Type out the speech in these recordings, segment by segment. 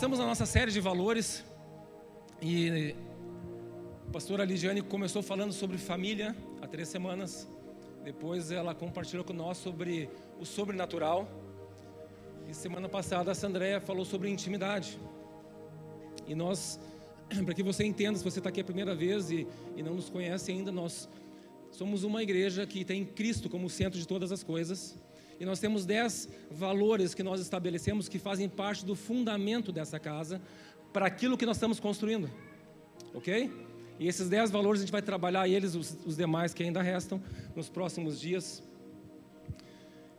estamos na nossa série de valores e a pastora Ligiane começou falando sobre família há três semanas. Depois ela compartilhou com nós sobre o sobrenatural. E semana passada a Sandréia falou sobre intimidade. E nós, para que você entenda, se você está aqui a primeira vez e, e não nos conhece ainda, nós somos uma igreja que tem Cristo como centro de todas as coisas. E nós temos dez valores que nós estabelecemos que fazem parte do fundamento dessa casa para aquilo que nós estamos construindo. Ok? E esses dez valores a gente vai trabalhar eles, os, os demais que ainda restam, nos próximos dias.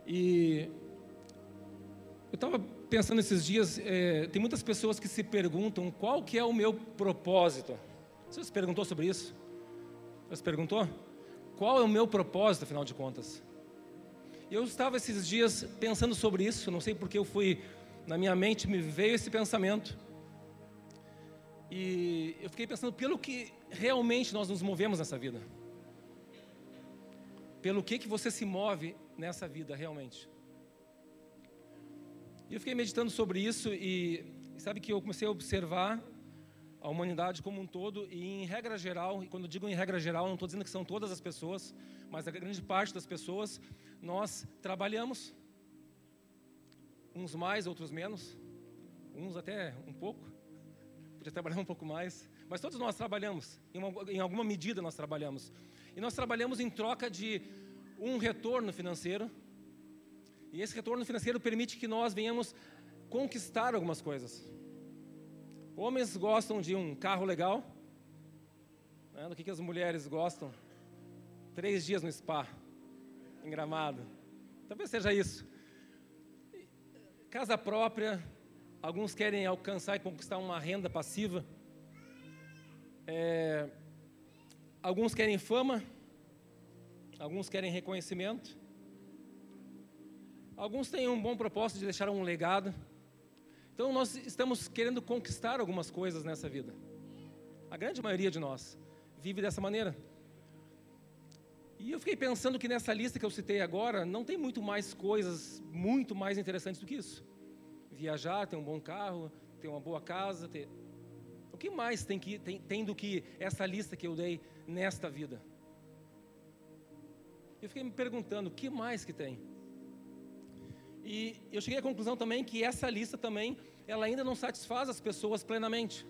E eu estava pensando esses dias, é, tem muitas pessoas que se perguntam qual que é o meu propósito. Você se perguntou sobre isso? Você se perguntou? Qual é o meu propósito, afinal de contas? Eu estava esses dias pensando sobre isso, não sei porque eu fui, na minha mente me veio esse pensamento. E eu fiquei pensando pelo que realmente nós nos movemos nessa vida. Pelo que que você se move nessa vida realmente? E eu fiquei meditando sobre isso e, sabe que eu comecei a observar a humanidade como um todo e em regra geral, e quando digo em regra geral, não estou dizendo que são todas as pessoas, mas a grande parte das pessoas, nós trabalhamos, uns mais, outros menos, uns até um pouco, podia trabalhar um pouco mais, mas todos nós trabalhamos, em, uma, em alguma medida nós trabalhamos, e nós trabalhamos em troca de um retorno financeiro, e esse retorno financeiro permite que nós venhamos conquistar algumas coisas. Homens gostam de um carro legal. Né? Do que, que as mulheres gostam? Três dias no spa, em gramado. Talvez seja isso. Casa própria. Alguns querem alcançar e conquistar uma renda passiva. É, alguns querem fama. Alguns querem reconhecimento. Alguns têm um bom propósito de deixar um legado. Então nós estamos querendo conquistar algumas coisas nessa vida. A grande maioria de nós vive dessa maneira. E eu fiquei pensando que nessa lista que eu citei agora, não tem muito mais coisas muito mais interessantes do que isso. Viajar, ter um bom carro, ter uma boa casa, ter... O que mais tem, que, tem, tem do que essa lista que eu dei nesta vida? Eu fiquei me perguntando, o que mais que tem? E eu cheguei à conclusão também que essa lista também, ela ainda não satisfaz as pessoas plenamente.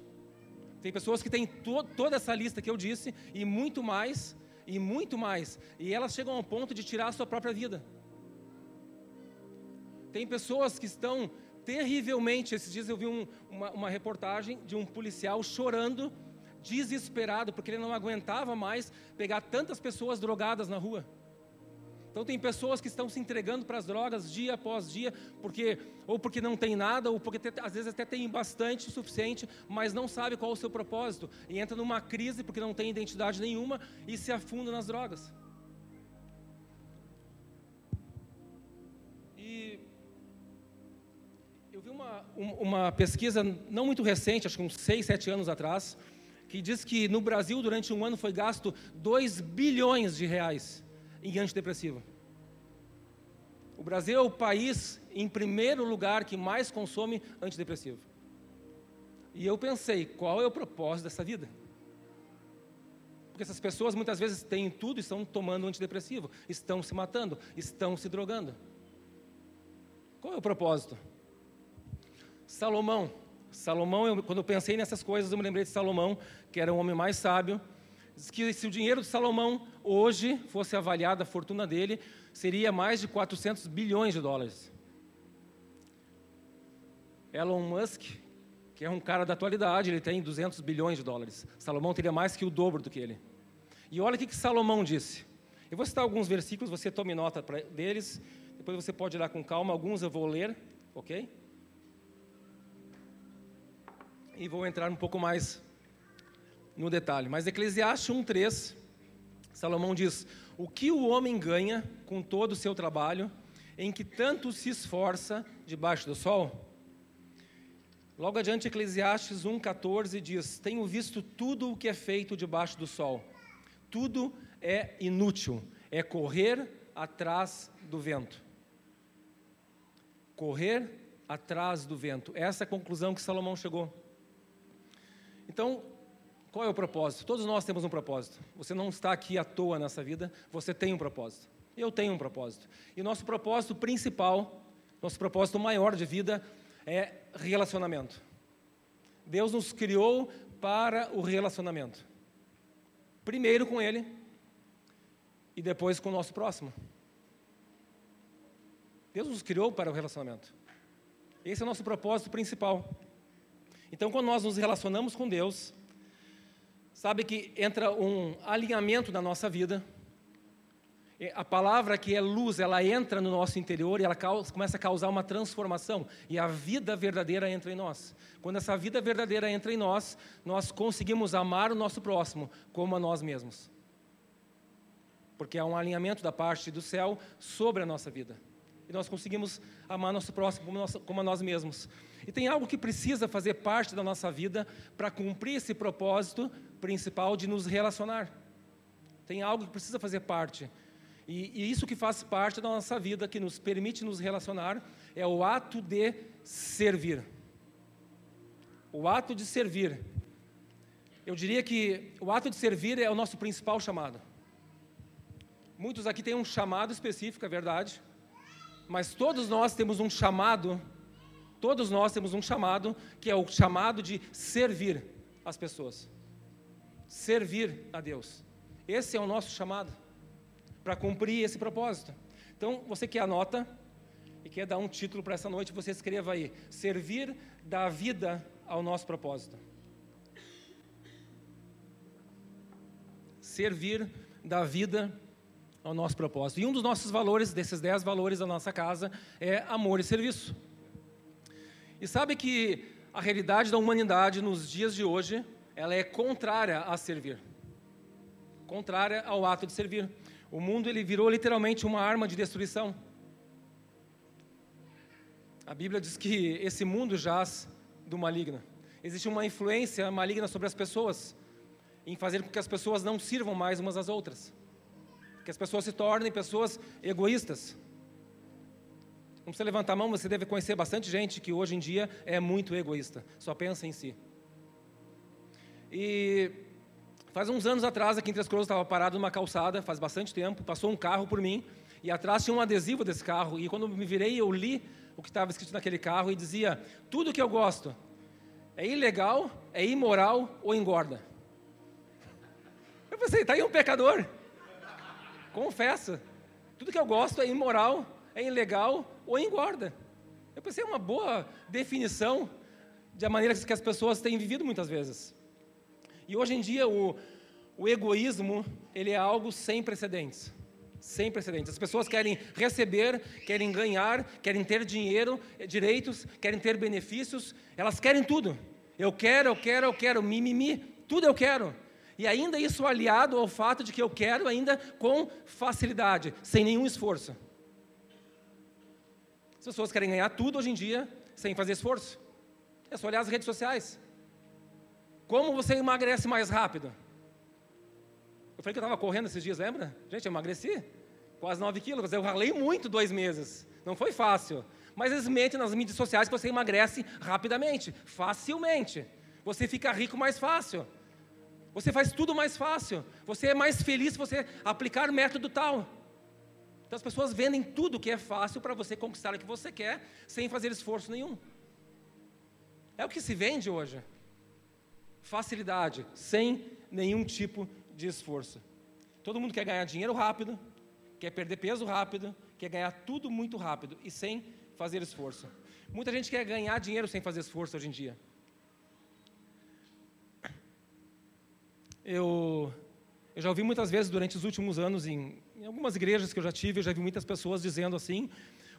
Tem pessoas que têm to toda essa lista que eu disse e muito mais, e muito mais, e elas chegam ao ponto de tirar a sua própria vida. Tem pessoas que estão terrivelmente. Esses dias eu vi um, uma, uma reportagem de um policial chorando, desesperado, porque ele não aguentava mais pegar tantas pessoas drogadas na rua. Então tem pessoas que estão se entregando para as drogas dia após dia, porque ou porque não tem nada, ou porque às vezes até tem bastante o suficiente, mas não sabe qual é o seu propósito e entra numa crise porque não tem identidade nenhuma e se afunda nas drogas. E eu vi uma, uma pesquisa não muito recente, acho que uns 6, 7 anos atrás, que diz que no Brasil durante um ano foi gasto 2 bilhões de reais em antidepressivo. O Brasil é o país, em primeiro lugar, que mais consome antidepressivo. E eu pensei, qual é o propósito dessa vida? Porque essas pessoas muitas vezes têm tudo e estão tomando antidepressivo, estão se matando, estão se drogando. Qual é o propósito? Salomão. Salomão, eu, quando eu pensei nessas coisas, eu me lembrei de Salomão, que era o homem mais sábio, que se o dinheiro de Salomão hoje fosse avaliado, a fortuna dele seria mais de 400 bilhões de dólares. Elon Musk, que é um cara da atualidade, ele tem 200 bilhões de dólares. Salomão teria mais que o dobro do que ele. E olha o que, que Salomão disse. Eu vou citar alguns versículos, você tome nota deles, depois você pode ir lá com calma, alguns eu vou ler, ok? E vou entrar um pouco mais no detalhe. Mas Eclesiastes 1:3, Salomão diz: "O que o homem ganha com todo o seu trabalho, em que tanto se esforça debaixo do sol?" Logo adiante Eclesiastes 1:14 diz: "Tenho visto tudo o que é feito debaixo do sol. Tudo é inútil, é correr atrás do vento." Correr atrás do vento. Essa é a conclusão que Salomão chegou. Então, qual é o propósito? Todos nós temos um propósito. Você não está aqui à toa nessa vida, você tem um propósito. Eu tenho um propósito. E nosso propósito principal, nosso propósito maior de vida é relacionamento. Deus nos criou para o relacionamento. Primeiro com Ele e depois com o nosso próximo. Deus nos criou para o relacionamento. Esse é o nosso propósito principal. Então, quando nós nos relacionamos com Deus, sabe que entra um alinhamento na nossa vida. A palavra que é luz, ela entra no nosso interior e ela causa, começa a causar uma transformação. E a vida verdadeira entra em nós. Quando essa vida verdadeira entra em nós, nós conseguimos amar o nosso próximo como a nós mesmos. Porque há um alinhamento da parte do céu sobre a nossa vida e nós conseguimos amar nosso próximo como, como a nós mesmos. E tem algo que precisa fazer parte da nossa vida para cumprir esse propósito principal de nos relacionar. Tem algo que precisa fazer parte. E, e isso que faz parte da nossa vida, que nos permite nos relacionar, é o ato de servir. O ato de servir. Eu diria que o ato de servir é o nosso principal chamado. Muitos aqui têm um chamado específico, é verdade mas todos nós temos um chamado, todos nós temos um chamado, que é o chamado de servir as pessoas. Servir a Deus. Esse é o nosso chamado, para cumprir esse propósito. Então, você que anota e quer dar um título para essa noite, você escreva aí: Servir da vida ao nosso propósito. Servir da vida ao nosso propósito. E um dos nossos valores, desses dez valores da nossa casa, é amor e serviço. E sabe que a realidade da humanidade nos dias de hoje, ela é contrária a servir. Contrária ao ato de servir. O mundo ele virou literalmente uma arma de destruição. A Bíblia diz que esse mundo jaz do maligno. Existe uma influência maligna sobre as pessoas, em fazer com que as pessoas não sirvam mais umas às outras que as pessoas se tornem pessoas egoístas. Não precisa levantar a mão, você deve conhecer bastante gente que hoje em dia é muito egoísta, só pensa em si. E faz uns anos atrás, aqui em Três Coroas, estava parado numa calçada, faz bastante tempo, passou um carro por mim, e atrás tinha um adesivo desse carro, e quando me virei, eu li o que estava escrito naquele carro e dizia: Tudo que eu gosto é ilegal, é imoral ou engorda. Eu pensei, está aí um pecador. Confessa. Tudo que eu gosto é imoral, é ilegal ou engorda. Eu pensei, é uma boa definição da maneira que as pessoas têm vivido muitas vezes. E hoje em dia o, o egoísmo ele é algo sem precedentes. Sem precedentes. As pessoas querem receber, querem ganhar, querem ter dinheiro, direitos, querem ter benefícios, elas querem tudo. Eu quero, eu quero, eu quero, mimimi, tudo eu quero. E ainda isso aliado ao fato de que eu quero ainda com facilidade, sem nenhum esforço. As pessoas querem ganhar tudo hoje em dia sem fazer esforço. É só olhar as redes sociais. Como você emagrece mais rápido? Eu falei que eu estava correndo esses dias, lembra? Gente, eu emagreci quase 9 quilos. Eu ralei muito dois meses. Não foi fácil. Mas eles mentem nas mídias sociais que você emagrece rapidamente, facilmente. Você fica rico mais fácil. Você faz tudo mais fácil. Você é mais feliz se você aplicar o método tal. Então as pessoas vendem tudo que é fácil para você conquistar o que você quer sem fazer esforço nenhum. É o que se vende hoje. Facilidade, sem nenhum tipo de esforço. Todo mundo quer ganhar dinheiro rápido, quer perder peso rápido, quer ganhar tudo muito rápido e sem fazer esforço. Muita gente quer ganhar dinheiro sem fazer esforço hoje em dia. eu, eu já ouvi muitas vezes durante os últimos anos, em, em algumas igrejas que eu já tive, eu já vi muitas pessoas dizendo assim: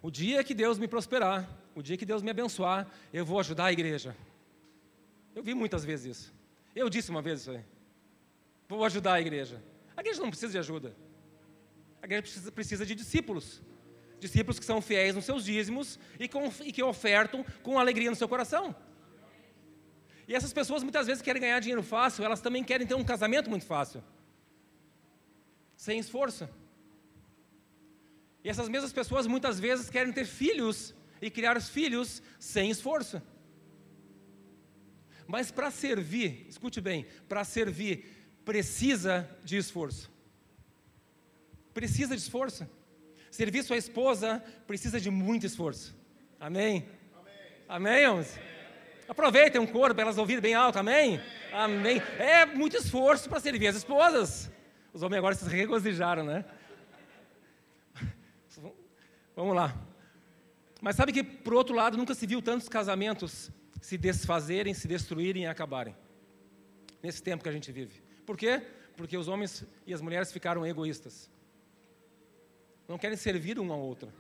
o dia que Deus me prosperar, o dia que Deus me abençoar, eu vou ajudar a igreja. Eu vi muitas vezes isso. Eu disse uma vez isso aí. Vou ajudar a igreja. A igreja não precisa de ajuda. A igreja precisa, precisa de discípulos. Discípulos que são fiéis nos seus dízimos e, com, e que ofertam com alegria no seu coração. E essas pessoas muitas vezes querem ganhar dinheiro fácil, elas também querem ter um casamento muito fácil, sem esforço. E essas mesmas pessoas muitas vezes querem ter filhos e criar filhos sem esforço. Mas para servir, escute bem, para servir precisa de esforço. Precisa de esforço. Servir sua esposa precisa de muito esforço. Amém? Amém, Amém Aproveitem um coro para elas ouvirem bem alto, amém? amém? Amém. É muito esforço para servir as esposas. Os homens agora se regozijaram, né? Vamos lá. Mas sabe que, por outro lado, nunca se viu tantos casamentos se desfazerem, se destruírem e acabarem. Nesse tempo que a gente vive. Por quê? Porque os homens e as mulheres ficaram egoístas. Não querem servir um ao outro.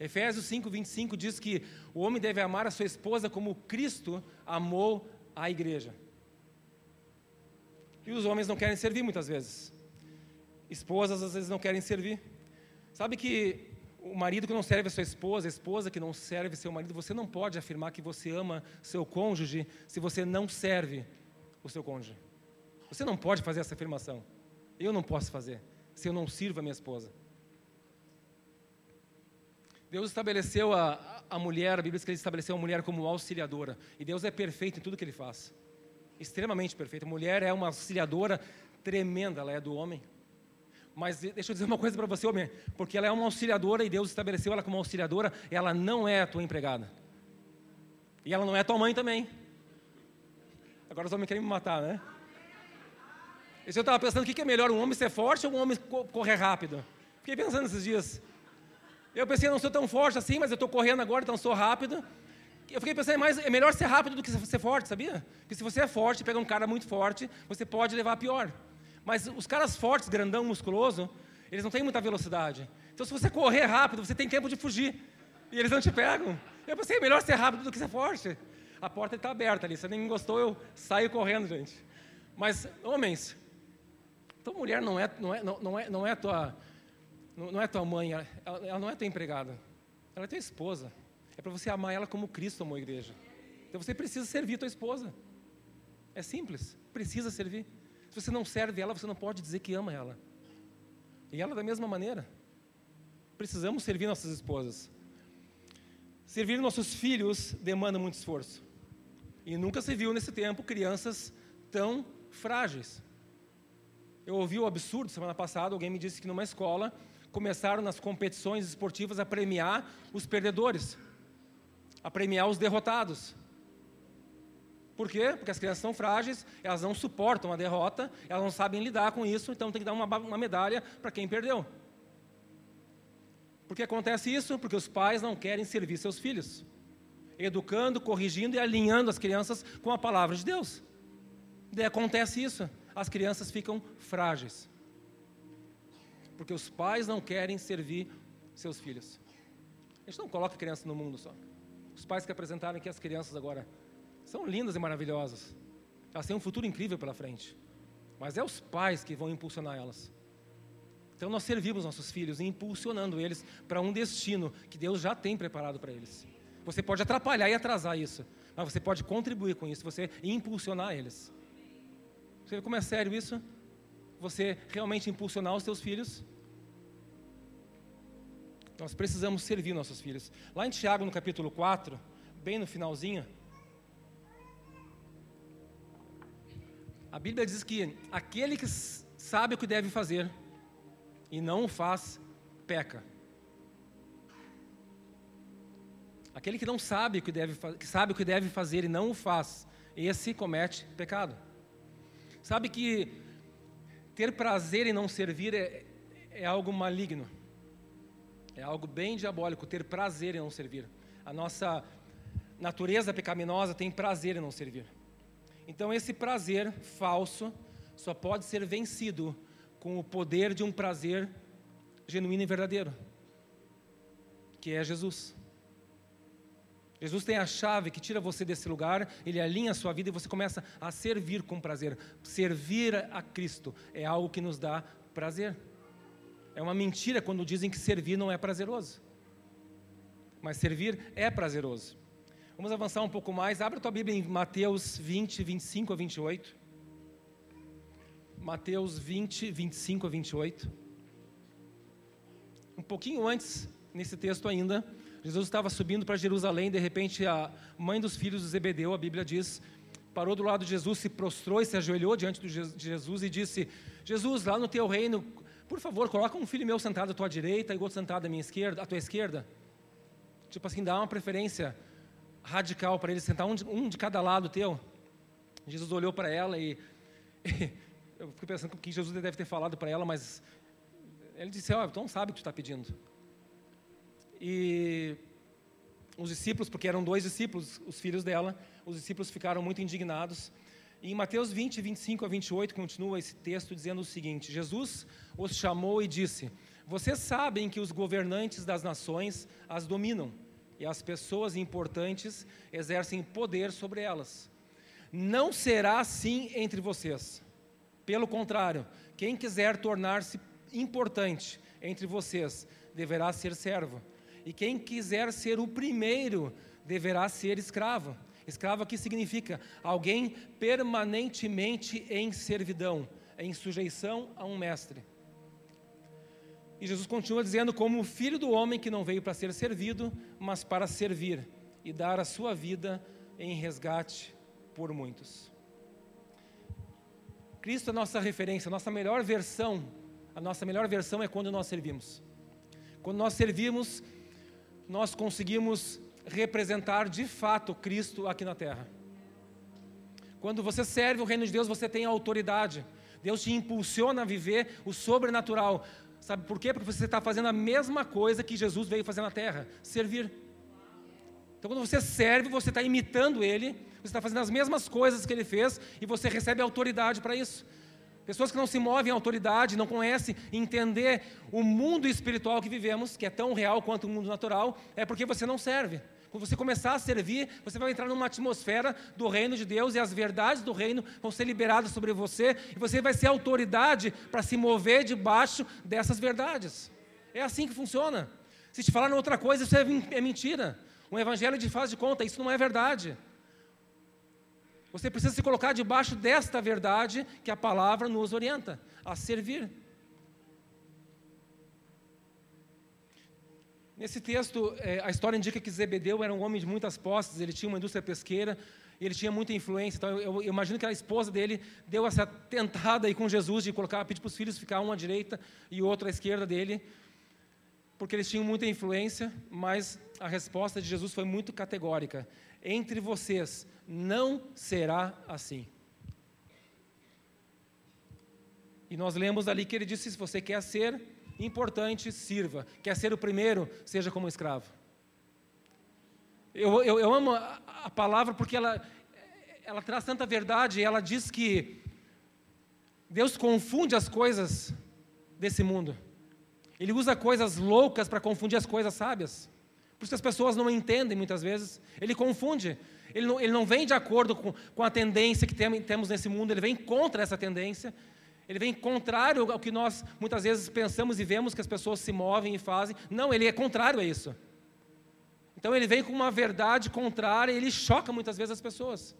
Efésios 5, 25 diz que o homem deve amar a sua esposa como Cristo amou a igreja. E os homens não querem servir muitas vezes. Esposas às vezes não querem servir. Sabe que o marido que não serve a sua esposa, a esposa que não serve seu marido, você não pode afirmar que você ama seu cônjuge se você não serve o seu cônjuge. Você não pode fazer essa afirmação. Eu não posso fazer se eu não sirvo a minha esposa. Deus estabeleceu a, a mulher, a Bíblia diz que ele estabeleceu a mulher como auxiliadora. E Deus é perfeito em tudo que ele faz. Extremamente perfeito. A mulher é uma auxiliadora tremenda, ela é do homem. Mas deixa eu dizer uma coisa para você, homem, porque ela é uma auxiliadora e Deus estabeleceu ela como auxiliadora, ela não é a tua empregada. E ela não é tua mãe também. Agora os homens querem me matar, né? E eu estava pensando, o que é melhor, um homem ser forte ou um homem correr rápido? Fiquei pensando esses dias. Eu pensei, eu não sou tão forte assim, mas eu estou correndo agora, então sou rápido. Eu fiquei pensando, mas é melhor ser rápido do que ser forte, sabia? Porque se você é forte, pega um cara muito forte, você pode levar a pior. Mas os caras fortes, grandão, musculoso, eles não têm muita velocidade. Então, se você correr rápido, você tem tempo de fugir. E eles não te pegam. Eu pensei, é melhor ser rápido do que ser forte. A porta está aberta ali. Se nem gostou, eu saio correndo, gente. Mas, homens, tua mulher não é, não é, não é, não é tua, não é tua mãe, ela, ela não é tua empregada. Ela é tua esposa. É para você amar ela como Cristo amou a igreja. Então você precisa servir tua esposa. É simples. Precisa servir. Se você não serve ela, você não pode dizer que ama ela. E ela da mesma maneira. Precisamos servir nossas esposas. Servir nossos filhos demanda muito esforço. E nunca se viu nesse tempo crianças tão frágeis. Eu ouvi o absurdo semana passada, alguém me disse que numa escola começaram nas competições esportivas a premiar os perdedores, a premiar os derrotados. Por quê? Porque as crianças são frágeis, elas não suportam a derrota, elas não sabem lidar com isso, então tem que dar uma, uma medalha para quem perdeu. Por que acontece isso? Porque os pais não querem servir seus filhos, educando, corrigindo e alinhando as crianças com a palavra de Deus. Daí acontece isso, as crianças ficam frágeis. Porque os pais não querem servir seus filhos. A gente não coloca criança no mundo só. Os pais que apresentaram aqui as crianças agora são lindas e maravilhosas. Elas têm um futuro incrível pela frente. Mas é os pais que vão impulsionar elas. Então nós servimos nossos filhos impulsionando eles para um destino que Deus já tem preparado para eles. Você pode atrapalhar e atrasar isso, mas você pode contribuir com isso, você impulsionar eles. Você vê como é sério isso? Você realmente impulsionar os seus filhos? Nós precisamos servir nossos filhos. Lá em Tiago, no capítulo 4, bem no finalzinho, A Bíblia diz que aquele que sabe o que deve fazer e não o faz, peca. Aquele que não sabe o que deve, que sabe o que deve fazer e não o faz, esse comete pecado. Sabe que ter prazer em não servir é, é algo maligno. É algo bem diabólico ter prazer em não servir. A nossa natureza pecaminosa tem prazer em não servir. Então, esse prazer falso só pode ser vencido com o poder de um prazer genuíno e verdadeiro, que é Jesus. Jesus tem a chave que tira você desse lugar, ele alinha a sua vida e você começa a servir com prazer. Servir a Cristo é algo que nos dá prazer. É uma mentira quando dizem que servir não é prazeroso. Mas servir é prazeroso. Vamos avançar um pouco mais. Abre a tua Bíblia em Mateus 20, 25 a 28. Mateus 20, 25 a 28. Um pouquinho antes, nesse texto ainda, Jesus estava subindo para Jerusalém, de repente a mãe dos filhos de Zebedeu, a Bíblia diz, parou do lado de Jesus, se prostrou e se ajoelhou diante de Jesus e disse: Jesus, lá no teu reino, por favor, coloca um filho meu sentado à tua direita e outro sentado à minha esquerda, à tua esquerda. Tipo assim, dá uma preferência radical para ele sentar um de, um de cada lado teu. Jesus olhou para ela e, e eu fico pensando que Jesus deve ter falado para ela, mas ele disse: Ó, oh, então sabe o que tu está pedindo. E os discípulos, porque eram dois discípulos, os filhos dela, os discípulos ficaram muito indignados. E em Mateus 20, 25 a 28, continua esse texto dizendo o seguinte: Jesus os chamou e disse: Vocês sabem que os governantes das nações as dominam, e as pessoas importantes exercem poder sobre elas. Não será assim entre vocês. Pelo contrário, quem quiser tornar-se importante entre vocês deverá ser servo e quem quiser ser o primeiro deverá ser escravo. Escravo aqui significa alguém permanentemente em servidão, em sujeição a um mestre. E Jesus continua dizendo: como o filho do homem que não veio para ser servido, mas para servir e dar a sua vida em resgate por muitos. Cristo é a nossa referência, a nossa melhor versão. A nossa melhor versão é quando nós servimos. Quando nós servimos, nós conseguimos representar de fato Cristo aqui na terra. Quando você serve o reino de Deus, você tem autoridade. Deus te impulsiona a viver o sobrenatural. Sabe por quê? Porque você está fazendo a mesma coisa que Jesus veio fazer na terra: servir. Então, quando você serve, você está imitando Ele, você está fazendo as mesmas coisas que Ele fez e você recebe autoridade para isso. Pessoas que não se movem em autoridade, não conhecem entender o mundo espiritual que vivemos, que é tão real quanto o mundo natural, é porque você não serve. Quando você começar a servir, você vai entrar numa atmosfera do reino de Deus e as verdades do reino vão ser liberadas sobre você e você vai ser autoridade para se mover debaixo dessas verdades. É assim que funciona. Se te falar outra coisa, isso é, é mentira. Um evangelho de faz de conta, isso não é verdade. Você precisa se colocar debaixo desta verdade que a palavra nos orienta a servir. Nesse texto, é, a história indica que Zebedeu era um homem de muitas posses, ele tinha uma indústria pesqueira, ele tinha muita influência. Então, eu, eu, imagino que a esposa dele deu essa tentada aí com Jesus de colocar, pedir para os filhos ficar um à direita e outro à esquerda dele, porque eles tinham muita influência, mas a resposta de Jesus foi muito categórica: entre vocês não será assim. E nós lemos ali que ele disse: se você quer ser importante, sirva. Quer ser o primeiro, seja como escravo. Eu, eu, eu amo a, a, palavra porque ela, ela traz tanta verdade. Ela diz que Deus confunde as coisas desse mundo. Ele usa coisas loucas para confundir as coisas sábias. Por isso que as pessoas não entendem muitas vezes. Ele confunde. Ele não, ele não vem de acordo com, com a tendência que tem, temos nesse mundo, ele vem contra essa tendência. Ele vem contrário ao que nós muitas vezes pensamos e vemos que as pessoas se movem e fazem. Não, ele é contrário a isso. Então ele vem com uma verdade contrária e ele choca muitas vezes as pessoas.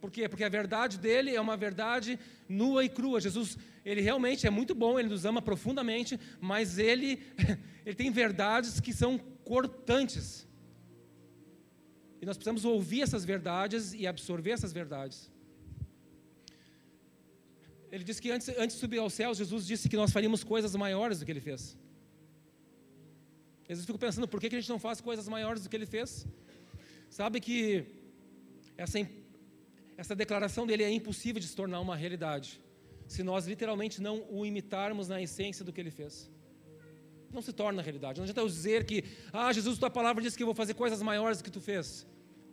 Por quê? Porque a verdade dele é uma verdade nua e crua. Jesus, ele realmente é muito bom, ele nos ama profundamente, mas ele, ele tem verdades que são cortantes. E nós precisamos ouvir essas verdades e absorver essas verdades. Ele disse que antes, antes de subir aos céus, Jesus disse que nós faríamos coisas maiores do que ele fez. Às vezes eu fico pensando, por que a gente não faz coisas maiores do que ele fez? Sabe que essa essa declaração dele é impossível de se tornar uma realidade se nós literalmente não o imitarmos na essência do que ele fez. Não se torna realidade. Não adianta eu dizer que, ah, Jesus, tua palavra diz que eu vou fazer coisas maiores do que tu fez.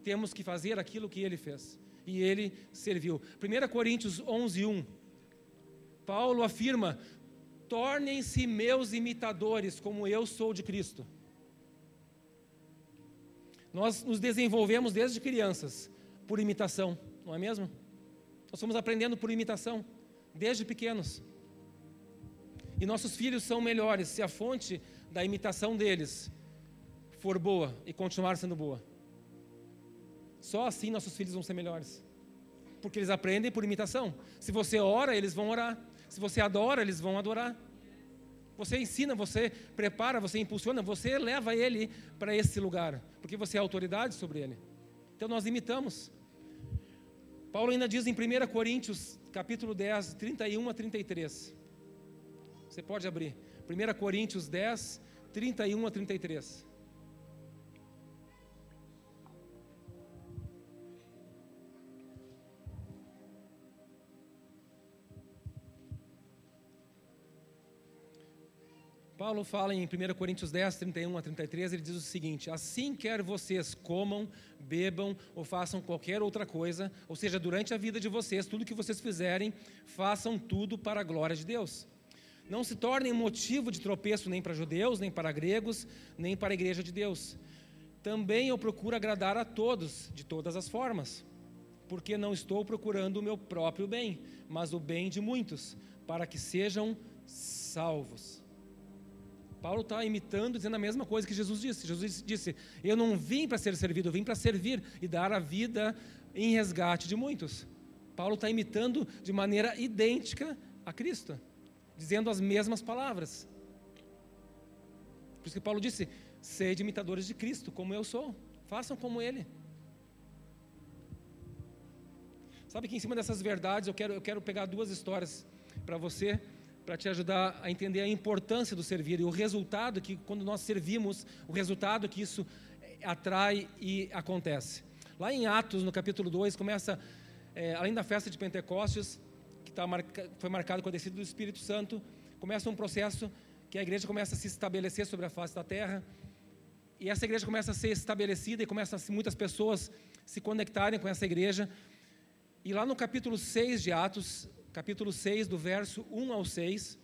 Temos que fazer aquilo que ele fez. E ele serviu. 1 Coríntios 11, 1. Paulo afirma: tornem-se meus imitadores, como eu sou de Cristo. Nós nos desenvolvemos desde crianças por imitação não é mesmo? Nós fomos aprendendo por imitação, desde pequenos. E nossos filhos são melhores se a fonte da imitação deles for boa e continuar sendo boa. Só assim nossos filhos vão ser melhores. Porque eles aprendem por imitação. Se você ora, eles vão orar. Se você adora, eles vão adorar. Você ensina, você prepara, você impulsiona, você leva ele para esse lugar, porque você é autoridade sobre ele. Então nós imitamos. Paulo ainda diz em 1 Coríntios, capítulo 10, 31 a 33. Você pode abrir. 1 Coríntios 10, 31 a 33. Paulo fala em 1 Coríntios 10, 31 a 33, ele diz o seguinte: Assim quer vocês comam, bebam ou façam qualquer outra coisa, ou seja, durante a vida de vocês, tudo que vocês fizerem, façam tudo para a glória de Deus. Não se tornem motivo de tropeço nem para judeus, nem para gregos, nem para a igreja de Deus. Também eu procuro agradar a todos, de todas as formas, porque não estou procurando o meu próprio bem, mas o bem de muitos, para que sejam salvos. Paulo está imitando, dizendo a mesma coisa que Jesus disse. Jesus disse: Eu não vim para ser servido, eu vim para servir e dar a vida em resgate de muitos. Paulo está imitando de maneira idêntica a Cristo, dizendo as mesmas palavras. Por isso que Paulo disse: Sede imitadores de Cristo, como eu sou, façam como Ele. Sabe que em cima dessas verdades eu quero, eu quero pegar duas histórias para você para te ajudar a entender a importância do servir e o resultado que, quando nós servimos, o resultado que isso eh, atrai e acontece. Lá em Atos, no capítulo 2, começa, é, além da festa de Pentecostes, que tá marca, foi marcado com a descida do Espírito Santo, começa um processo que a igreja começa a se estabelecer sobre a face da terra, e essa igreja começa a ser estabelecida e começa muitas pessoas se conectarem com essa igreja. E lá no capítulo 6 de Atos, capítulo 6, do verso 1 ao 6,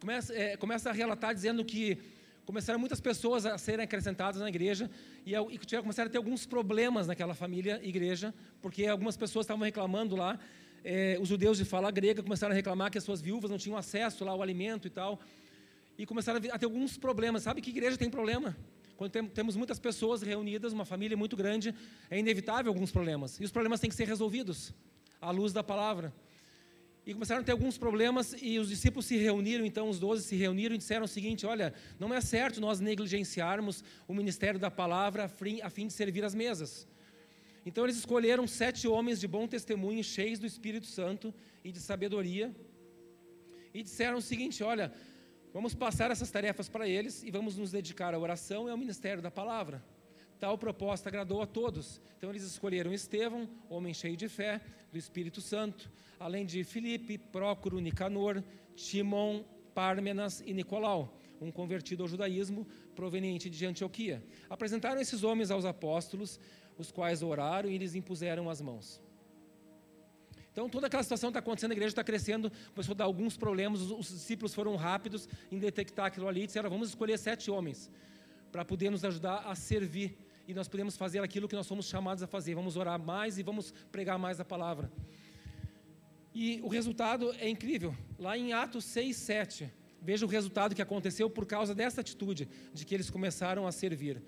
começa, é, começa a relatar dizendo que começaram muitas pessoas a serem acrescentadas na igreja e, e começaram a ter alguns problemas naquela família igreja, porque algumas pessoas estavam reclamando lá, é, os judeus de fala grega começaram a reclamar que as suas viúvas não tinham acesso lá ao alimento e tal, e começaram a ter alguns problemas. Sabe que igreja tem problema? Quando tem, temos muitas pessoas reunidas, uma família muito grande, é inevitável alguns problemas, e os problemas têm que ser resolvidos à luz da palavra. E começaram a ter alguns problemas, e os discípulos se reuniram, então os doze se reuniram e disseram o seguinte: Olha, não é certo nós negligenciarmos o ministério da palavra a fim de servir as mesas. Então eles escolheram sete homens de bom testemunho, cheios do Espírito Santo e de sabedoria, e disseram o seguinte: Olha, vamos passar essas tarefas para eles e vamos nos dedicar à oração e ao ministério da palavra. Tal proposta agradou a todos. Então eles escolheram Estevão, homem cheio de fé, do Espírito Santo, além de Filipe, Prócoro, Nicanor, Timon, Pármenas e Nicolau, um convertido ao judaísmo proveniente de Antioquia. Apresentaram esses homens aos apóstolos, os quais oraram e lhes impuseram as mãos. Então, toda aquela situação está acontecendo, a igreja está crescendo, começou a dar alguns problemas, os, os discípulos foram rápidos em detectar aquilo ali e disseram: vamos escolher sete homens para poder nos ajudar a servir e nós podemos fazer aquilo que nós somos chamados a fazer. Vamos orar mais e vamos pregar mais a palavra. E o resultado é incrível. Lá em Atos 6, 7, veja o resultado que aconteceu por causa dessa atitude, de que eles começaram a servir.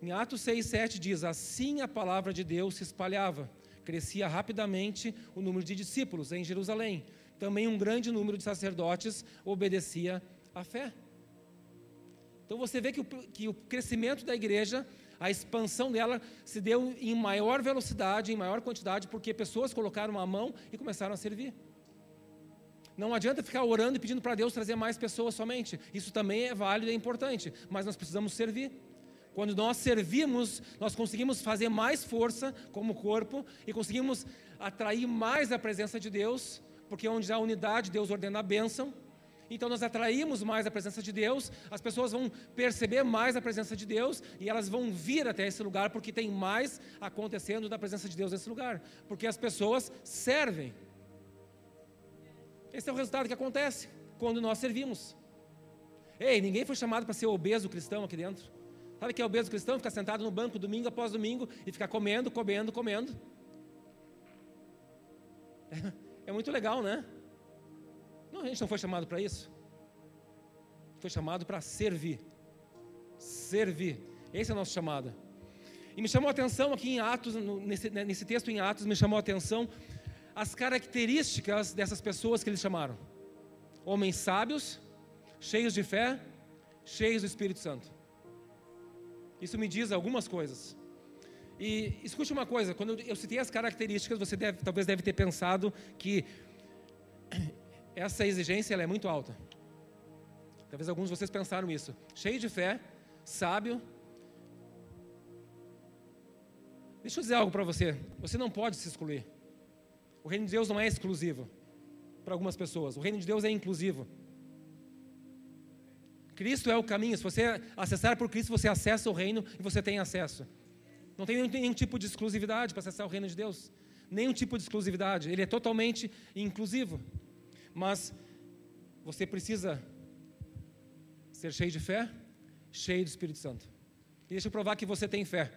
Em Atos 6, 7 diz: Assim a palavra de Deus se espalhava, crescia rapidamente o número de discípulos em Jerusalém. Também um grande número de sacerdotes obedecia à fé. Então você vê que o, que o crescimento da igreja a expansão dela se deu em maior velocidade, em maior quantidade, porque pessoas colocaram a mão e começaram a servir. Não adianta ficar orando e pedindo para Deus trazer mais pessoas somente. Isso também é válido e é importante, mas nós precisamos servir. Quando nós servimos, nós conseguimos fazer mais força como corpo e conseguimos atrair mais a presença de Deus, porque onde há unidade, Deus ordena a bênção. Então nós atraímos mais a presença de Deus, as pessoas vão perceber mais a presença de Deus e elas vão vir até esse lugar porque tem mais acontecendo da presença de Deus nesse lugar, porque as pessoas servem. Esse é o resultado que acontece quando nós servimos. Ei, ninguém foi chamado para ser obeso cristão aqui dentro. Sabe que é obeso cristão? Ficar sentado no banco domingo após domingo e ficar comendo, comendo, comendo. É, muito legal, né? Não, a gente não foi chamado para isso. Foi chamado para servir. Servir. Esse é o nosso chamado. E me chamou a atenção aqui em Atos, nesse, né, nesse texto em Atos, me chamou a atenção as características dessas pessoas que eles chamaram: homens sábios, cheios de fé, cheios do Espírito Santo. Isso me diz algumas coisas. E escute uma coisa, quando eu citei as características, você deve, talvez deve ter pensado que essa exigência é muito alta. Talvez alguns de vocês pensaram isso. Cheio de fé, sábio. Deixa eu dizer algo para você. Você não pode se excluir. O reino de Deus não é exclusivo para algumas pessoas. O reino de Deus é inclusivo. Cristo é o caminho. Se você acessar por Cristo, você acessa o reino e você tem acesso. Não tem nenhum, tipo de exclusividade para acessar o reino de Deus. Nenhum tipo de exclusividade. Ele é totalmente inclusivo. Mas você precisa ser cheio de fé, cheio do Espírito Santo. E deixa eu provar que você tem fé.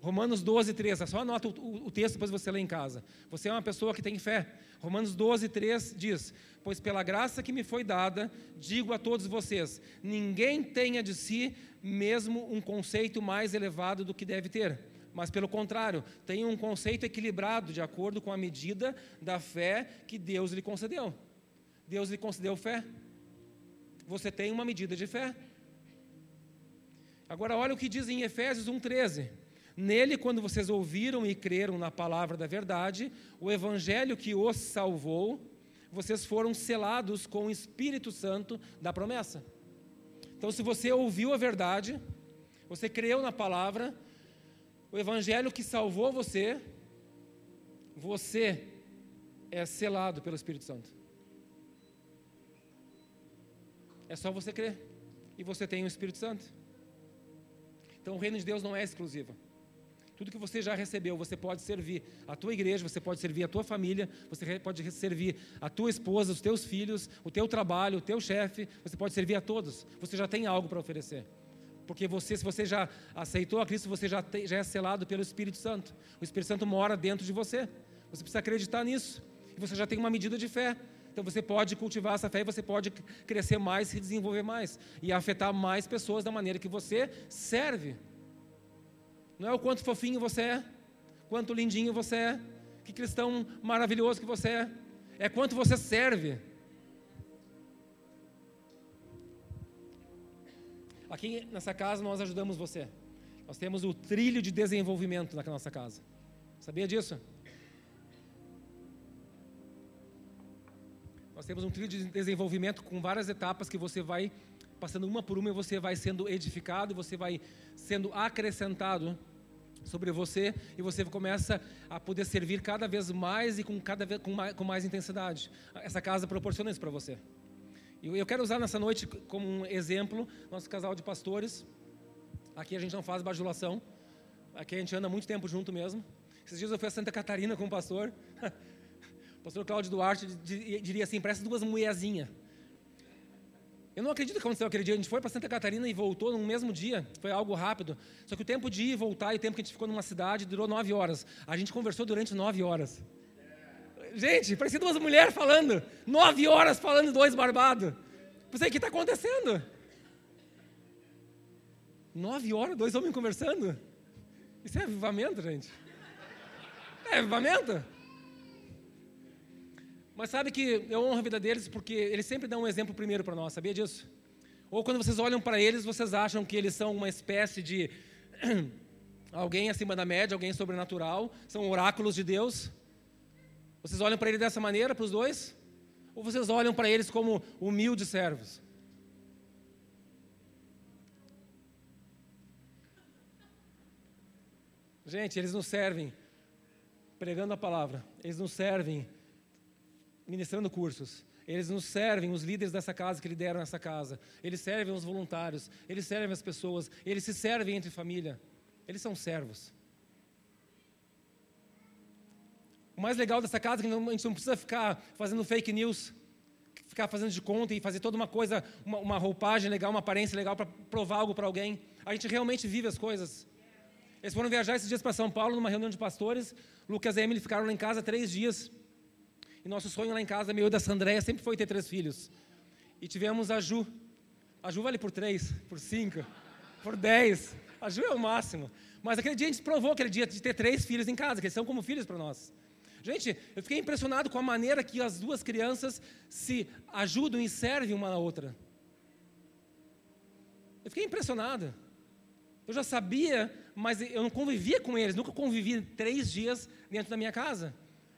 Romanos 12, 3, só anota o, o, texto, depois você lê em casa. Você é uma pessoa que tem fé. Romanos 12, 3 diz: Pois pela graça que me foi dada, digo a todos vocês: ninguém tenha de si mesmo um conceito mais elevado do que deve ter. Mas, pelo contrário, tenha um conceito equilibrado, de acordo com a medida da fé que Deus lhe concedeu. Deus lhe concedeu fé. Você tem uma medida de fé. Agora, olha o que diz em Efésios 1,13. Nele, quando vocês ouviram e creram na palavra da verdade, o evangelho que os salvou, vocês foram selados com o Espírito Santo da promessa. Então, se você ouviu a verdade, você creu na palavra, o evangelho que salvou você, você é selado pelo Espírito Santo. É só você crer. E você tem o Espírito Santo. Então o reino de Deus não é exclusivo. Tudo que você já recebeu, você pode servir a tua igreja, você pode servir a tua família, você pode servir a tua esposa, os teus filhos, o teu trabalho, o teu chefe, você pode servir a todos. Você já tem algo para oferecer. Porque você, se você já aceitou a Cristo, você já, já é selado pelo Espírito Santo. O Espírito Santo mora dentro de você. Você precisa acreditar nisso. E você já tem uma medida de fé. Então você pode cultivar essa fé e você pode crescer mais, se desenvolver mais e afetar mais pessoas da maneira que você serve. Não é o quanto fofinho você é, quanto lindinho você é, que cristão maravilhoso que você é, é quanto você serve. Aqui nessa casa nós ajudamos você. Nós temos o trilho de desenvolvimento na nossa casa. Sabia disso? Nós temos um trilho de desenvolvimento com várias etapas que você vai passando uma por uma e você vai sendo edificado, você vai sendo acrescentado sobre você e você começa a poder servir cada vez mais e com cada vez com mais, com mais intensidade. Essa casa proporciona isso para você. Eu quero usar nessa noite como um exemplo nosso casal de pastores. Aqui a gente não faz bajulação. Aqui a gente anda muito tempo junto mesmo. Esses dias eu fui a Santa Catarina com o pastor. O pastor Cláudio Duarte diria assim: parece duas mulherzinhas. Eu não acredito que aconteceu aquele dia. A gente foi para Santa Catarina e voltou no mesmo dia. Foi algo rápido. Só que o tempo de ir e voltar e o tempo que a gente ficou numa cidade durou nove horas. A gente conversou durante nove horas. Gente, parecia duas mulheres falando. Nove horas falando dois barbados. Pensei, o que está acontecendo? Nove horas, dois homens conversando? Isso é avivamento, gente? É avivamento? Mas sabe que eu honro a vida deles porque eles sempre dão um exemplo primeiro para nós, sabia disso? Ou quando vocês olham para eles, vocês acham que eles são uma espécie de alguém acima da média, alguém sobrenatural, são oráculos de Deus. Vocês olham para eles dessa maneira, para os dois? Ou vocês olham para eles como humildes servos? Gente, eles não servem pregando a palavra, eles não servem ministrando cursos. Eles nos servem, os líderes dessa casa que lideram essa casa. Eles servem os voluntários, eles servem as pessoas, eles se servem entre família. Eles são servos. O mais legal dessa casa é que a gente não precisa ficar fazendo fake news, ficar fazendo de conta e fazer toda uma coisa, uma, uma roupagem legal, uma aparência legal para provar algo para alguém. A gente realmente vive as coisas. Eles foram viajar esses dias para São Paulo numa reunião de pastores. Lucas e Emily ficaram lá em casa três dias. E nosso sonho lá em casa, meu e da Sandréia, sempre foi ter três filhos. E tivemos a Ju. A Ju vale por três, por cinco, por dez. A Ju é o máximo. Mas aquele dia a gente provou aquele dia de ter três filhos em casa, que eles são como filhos para nós. Gente, eu fiquei impressionado com a maneira que as duas crianças se ajudam e servem uma na outra. Eu fiquei impressionado. Eu já sabia, mas eu não convivia com eles, nunca convivi três dias dentro da minha casa.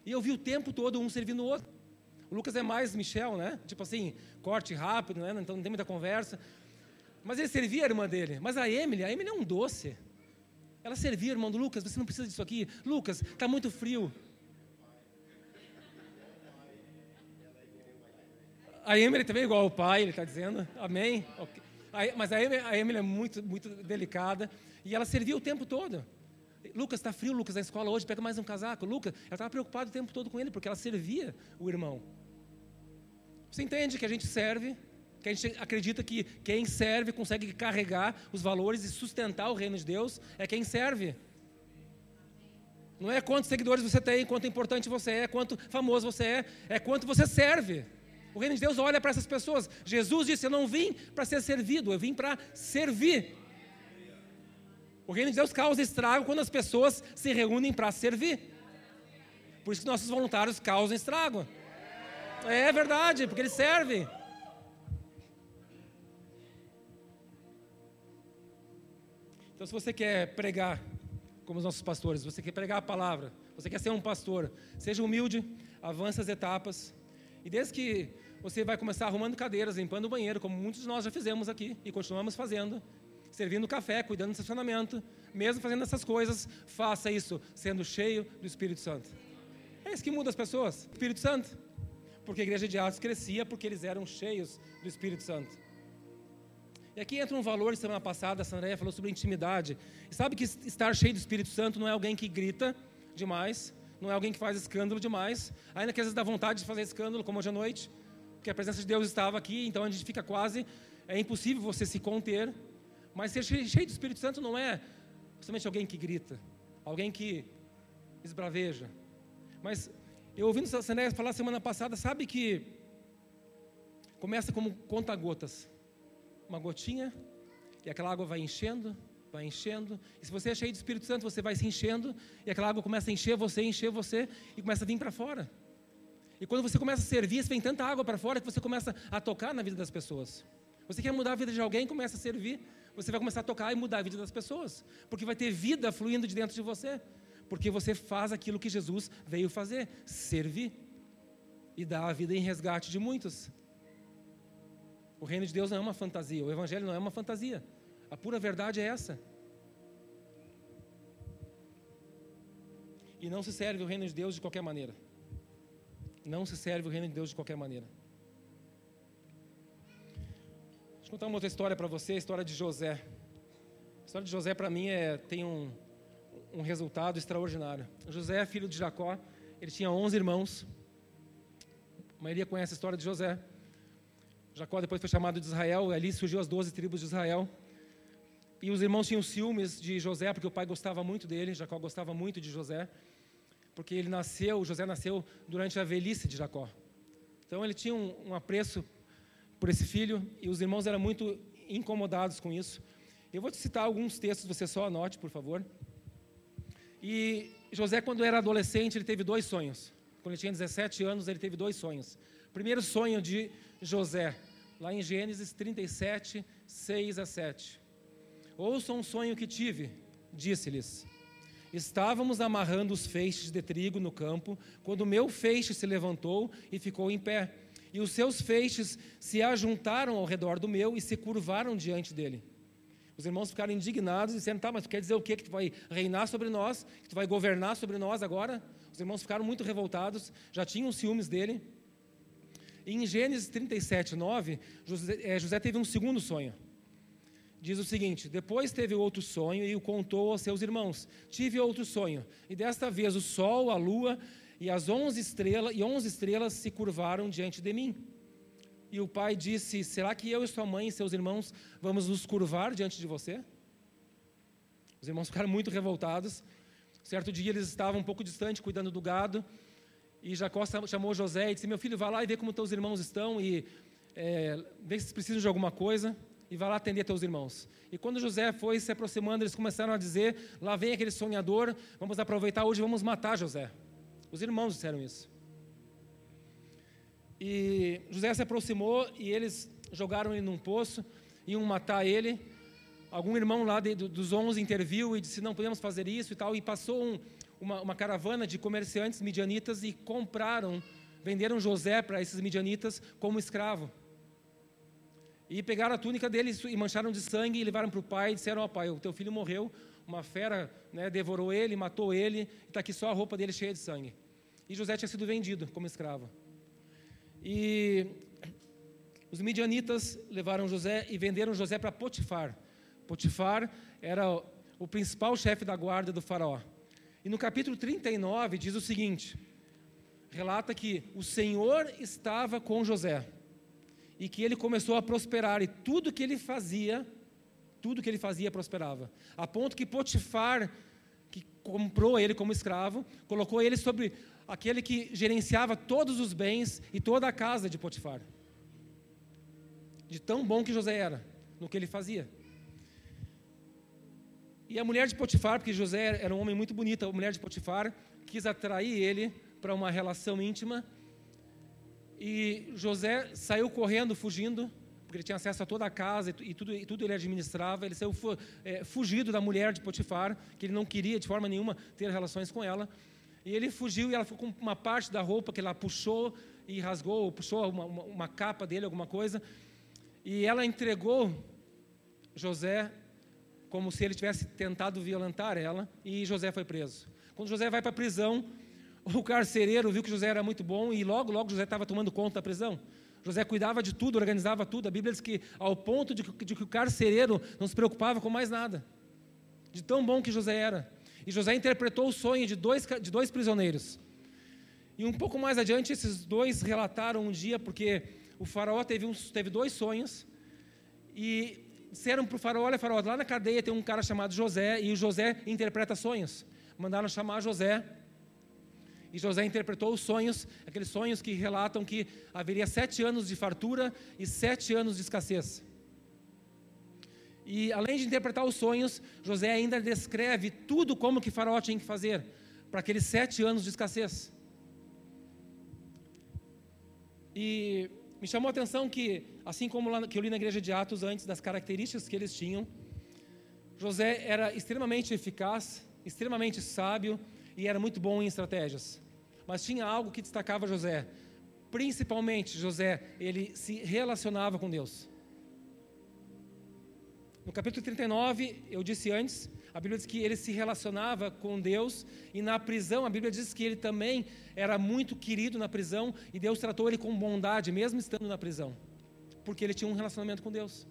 E eu vi o tempo todo um servindo o outro. O Lucas é mais Michel, né? Tipo assim, corte rápido, né? Então não tem muita conversa. Mas ele servia a irmã dele. Mas a Emily, a Emily é um doce. Ela servia, irmão do Lucas, você não precisa disso aqui. Lucas, está muito frio. A Emily também é igual ao pai, ele está dizendo. Amém? Okay. Mas a Emily, a Emily é muito, muito delicada. E ela servia o tempo todo. Lucas, está frio, Lucas, na escola hoje, pega mais um casaco. Lucas, ela estava preocupada o tempo todo com ele, porque ela servia o irmão. Você entende que a gente serve, que a gente acredita que quem serve consegue carregar os valores e sustentar o reino de Deus, é quem serve. Não é quantos seguidores você tem, quanto importante você é, quanto famoso você é, é quanto você serve. O reino de Deus olha para essas pessoas. Jesus disse: Eu não vim para ser servido, eu vim para servir. O reino de Deus causa estrago quando as pessoas se reúnem para servir. Por isso que nossos voluntários causam estrago. É verdade, porque eles servem. Então, se você quer pregar, como os nossos pastores, você quer pregar a palavra, você quer ser um pastor, seja humilde, avance as etapas. E desde que você vai começar arrumando cadeiras, limpando o banheiro, como muitos de nós já fizemos aqui e continuamos fazendo, servindo café, cuidando do estacionamento, mesmo fazendo essas coisas, faça isso sendo cheio do Espírito Santo. É isso que muda as pessoas, Espírito Santo. Porque a igreja de Atos crescia porque eles eram cheios do Espírito Santo. E aqui entra um valor, semana passada a Sandréia falou sobre intimidade. E sabe que estar cheio do Espírito Santo não é alguém que grita demais, não é alguém que faz escândalo demais, ainda que às vezes dá vontade de fazer escândalo, como hoje à noite, porque a presença de Deus estava aqui, então a gente fica quase, é impossível você se conter. Mas ser cheio do Espírito Santo não é somente alguém que grita, alguém que esbraveja. Mas eu ouvindo Sané falar semana passada, sabe que começa como conta-gotas. Uma gotinha, e aquela água vai enchendo, vai enchendo. E se você é cheio do Espírito Santo, você vai se enchendo, e aquela água começa a encher você, encher você, e começa a vir para fora. E quando você começa a servir, vem tanta água para fora que você começa a tocar na vida das pessoas. Você quer mudar a vida de alguém, começa a servir você vai começar a tocar e mudar a vida das pessoas, porque vai ter vida fluindo de dentro de você, porque você faz aquilo que Jesus veio fazer, servir e dar a vida em resgate de muitos. O reino de Deus não é uma fantasia, o evangelho não é uma fantasia. A pura verdade é essa. E não se serve o reino de Deus de qualquer maneira. Não se serve o reino de Deus de qualquer maneira. Deixa eu contar uma outra história para você, a história de José. A história de José, para mim, é, tem um, um resultado extraordinário. José é filho de Jacó, ele tinha 11 irmãos. A maioria conhece a história de José. Jacó depois foi chamado de Israel, ali surgiu as 12 tribos de Israel. E os irmãos tinham ciúmes de José, porque o pai gostava muito dele, Jacó gostava muito de José, porque ele nasceu, José nasceu durante a velhice de Jacó. Então ele tinha um, um apreço por esse filho e os irmãos eram muito incomodados com isso. Eu vou te citar alguns textos, você só anote, por favor. E José, quando era adolescente, ele teve dois sonhos. Quando ele tinha 17 anos, ele teve dois sonhos. Primeiro sonho de José, lá em Gênesis 37, 6 a 7. Ouça um sonho que tive, disse-lhes. Estávamos amarrando os feixes de trigo no campo, quando meu feixe se levantou e ficou em pé e os seus feixes se ajuntaram ao redor do meu e se curvaram diante dele. Os irmãos ficaram indignados, dizendo: Tá, mas quer dizer o quê? Que tu vai reinar sobre nós? Que tu vai governar sobre nós agora? Os irmãos ficaram muito revoltados, já tinham ciúmes dele. E em Gênesis 37, 9, José, é, José teve um segundo sonho. Diz o seguinte: Depois teve outro sonho e o contou aos seus irmãos. Tive outro sonho, e desta vez o sol, a lua e as onze estrelas, e onze estrelas se curvaram diante de mim. E o pai disse: Será que eu e sua mãe e seus irmãos vamos nos curvar diante de você? Os irmãos ficaram muito revoltados. Certo dia eles estavam um pouco distante, cuidando do gado. E Jacó chamou José e disse: Meu filho, vai lá e vê como teus irmãos estão e é, vê se precisam de alguma coisa e vai lá atender teus irmãos. E quando José foi se aproximando, eles começaram a dizer: Lá vem aquele sonhador, vamos aproveitar hoje, vamos matar José. Os irmãos disseram isso. E José se aproximou e eles jogaram ele num poço, iam matar ele, algum irmão lá de, dos 11 interviu e disse: não podemos fazer isso e tal, e passou um, uma, uma caravana de comerciantes midianitas e compraram, venderam José para esses midianitas como escravo. E pegaram a túnica dele e mancharam de sangue e levaram para o pai e disseram: Ó oh, pai, o teu filho morreu, uma fera né, devorou ele, matou ele, está aqui só a roupa dele cheia de sangue. E José tinha sido vendido como escravo. E os midianitas levaram José e venderam José para Potifar. Potifar era o principal chefe da guarda do faraó. E no capítulo 39 diz o seguinte: relata que o Senhor estava com José e que ele começou a prosperar e tudo que ele fazia, tudo que ele fazia prosperava. A ponto que Potifar, que comprou ele como escravo, colocou ele sobre aquele que gerenciava todos os bens e toda a casa de Potifar. De tão bom que José era no que ele fazia. E a mulher de Potifar, porque José era um homem muito bonito, a mulher de Potifar quis atrair ele para uma relação íntima e José saiu correndo, fugindo, porque ele tinha acesso a toda a casa e tudo, e tudo ele administrava. Ele saiu é, fugido da mulher de Potifar, que ele não queria de forma nenhuma ter relações com ela. E ele fugiu e ela ficou com uma parte da roupa que ela puxou e rasgou, puxou uma, uma, uma capa dele, alguma coisa. E ela entregou José como se ele tivesse tentado violentar ela, e José foi preso. Quando José vai para a prisão, o carcereiro viu que José era muito bom e logo, logo José estava tomando conta da prisão. José cuidava de tudo, organizava tudo. A Bíblia diz que ao ponto de de que o carcereiro não se preocupava com mais nada. De tão bom que José era. E José interpretou o sonho de dois, de dois prisioneiros. E um pouco mais adiante, esses dois relataram um dia, porque o faraó teve, uns, teve dois sonhos, e disseram para o faraó, olha faraó, lá na cadeia tem um cara chamado José, e o José interpreta sonhos. Mandaram chamar José, e José interpretou os sonhos, aqueles sonhos que relatam que haveria sete anos de fartura e sete anos de escassez. E além de interpretar os sonhos, José ainda descreve tudo como que Faraó tinha que fazer para aqueles sete anos de escassez. E me chamou a atenção que, assim como lá, que eu li na igreja de Atos antes, das características que eles tinham, José era extremamente eficaz, extremamente sábio, e era muito bom em estratégias. Mas tinha algo que destacava José. Principalmente, José, ele se relacionava com Deus. No capítulo 39, eu disse antes, a Bíblia diz que ele se relacionava com Deus e na prisão, a Bíblia diz que ele também era muito querido na prisão e Deus tratou ele com bondade, mesmo estando na prisão, porque ele tinha um relacionamento com Deus.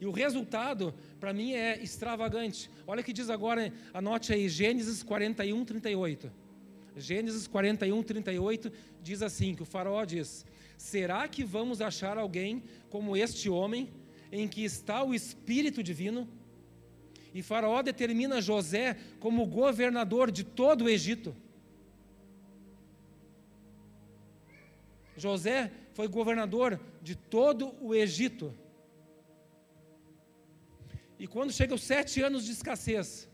E o resultado, para mim, é extravagante. Olha o que diz agora, anote aí, Gênesis 41, 38. Gênesis 41, 38 diz assim: que o faraó diz: Será que vamos achar alguém como este homem, em que está o Espírito Divino? E Faraó determina José como governador de todo o Egito. José foi governador de todo o Egito. E quando chega os sete anos de escassez,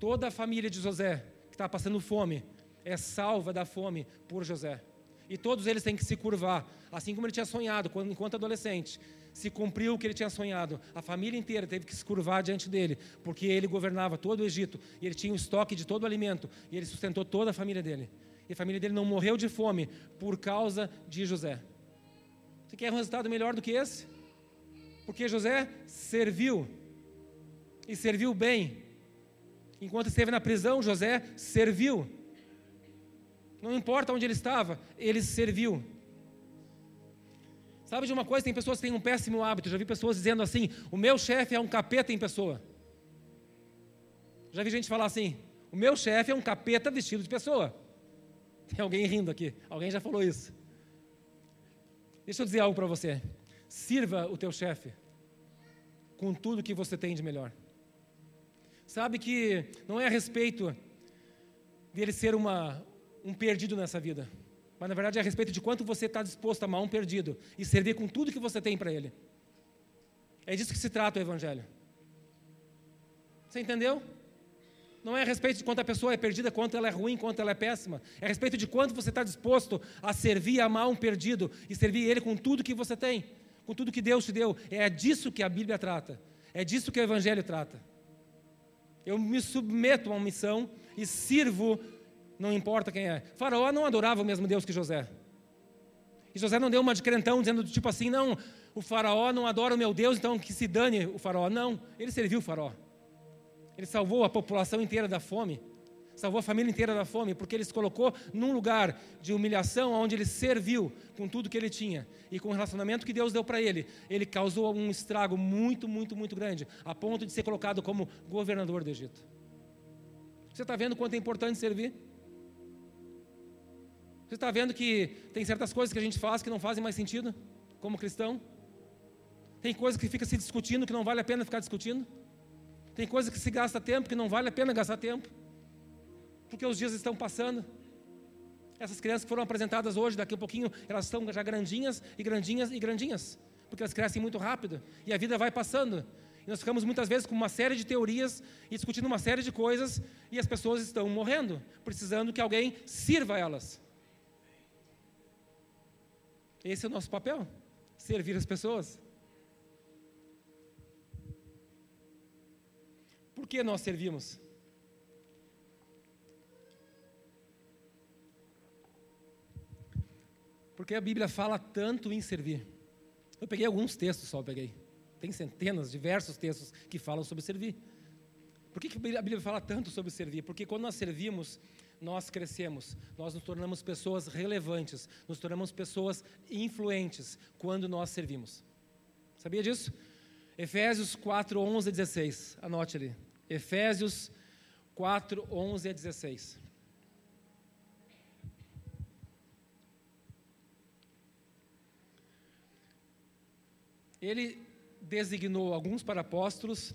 toda a família de José, que está passando fome, é salva da fome por José. E todos eles têm que se curvar, assim como ele tinha sonhado enquanto adolescente. Se cumpriu o que ele tinha sonhado. A família inteira teve que se curvar diante dele, porque ele governava todo o Egito, e ele tinha o estoque de todo o alimento, e ele sustentou toda a família dele. E a família dele não morreu de fome por causa de José. Você quer um resultado melhor do que esse? Porque José serviu e serviu bem. Enquanto esteve na prisão, José serviu. Não importa onde ele estava, ele serviu. Sabe de uma coisa? Tem pessoas que têm um péssimo hábito. Já vi pessoas dizendo assim: o meu chefe é um capeta em pessoa. Já vi gente falar assim: o meu chefe é um capeta vestido de pessoa. Tem alguém rindo aqui. Alguém já falou isso. Deixa eu dizer algo para você. Sirva o teu chefe com tudo que você tem de melhor. Sabe que não é a respeito dele ser uma, um perdido nessa vida, mas na verdade é a respeito de quanto você está disposto a amar um perdido e servir com tudo que você tem para ele. É disso que se trata o Evangelho. Você entendeu? Não é a respeito de quanto a pessoa é perdida, quanto ela é ruim, quanto ela é péssima. É a respeito de quanto você está disposto a servir, a amar um perdido e servir ele com tudo que você tem, com tudo que Deus te deu. É disso que a Bíblia trata. É disso que o Evangelho trata. Eu me submeto a uma missão e sirvo, não importa quem é. Faraó não adorava o mesmo Deus que José. E José não deu uma de crentão dizendo tipo assim, não, o faraó não adora o meu Deus, então que se dane o faraó. Não, ele serviu o faraó. Ele salvou a população inteira da fome salvou a família inteira da fome, porque ele se colocou num lugar de humilhação, onde ele serviu com tudo que ele tinha e com o relacionamento que Deus deu para ele. Ele causou um estrago muito, muito, muito grande, a ponto de ser colocado como governador do Egito. Você está vendo quanto é importante servir? Você está vendo que tem certas coisas que a gente faz que não fazem mais sentido, como cristão? Tem coisas que fica se discutindo que não vale a pena ficar discutindo? Tem coisas que se gasta tempo que não vale a pena gastar tempo? porque os dias estão passando. Essas crianças que foram apresentadas hoje, daqui a pouquinho, elas estão já grandinhas e grandinhas e grandinhas, porque elas crescem muito rápido e a vida vai passando. E nós ficamos muitas vezes com uma série de teorias e discutindo uma série de coisas e as pessoas estão morrendo, precisando que alguém sirva elas. Esse é o nosso papel, servir as pessoas. Por que nós servimos? Porque a Bíblia fala tanto em servir. Eu peguei alguns textos só, peguei. Tem centenas, diversos textos que falam sobre servir. Por que, que a Bíblia fala tanto sobre servir? Porque quando nós servimos, nós crescemos, nós nos tornamos pessoas relevantes, nos tornamos pessoas influentes quando nós servimos. Sabia disso? Efésios 4, 11 a 16. Anote ali. Efésios 4, 11 a 16. Ele designou alguns para apóstolos,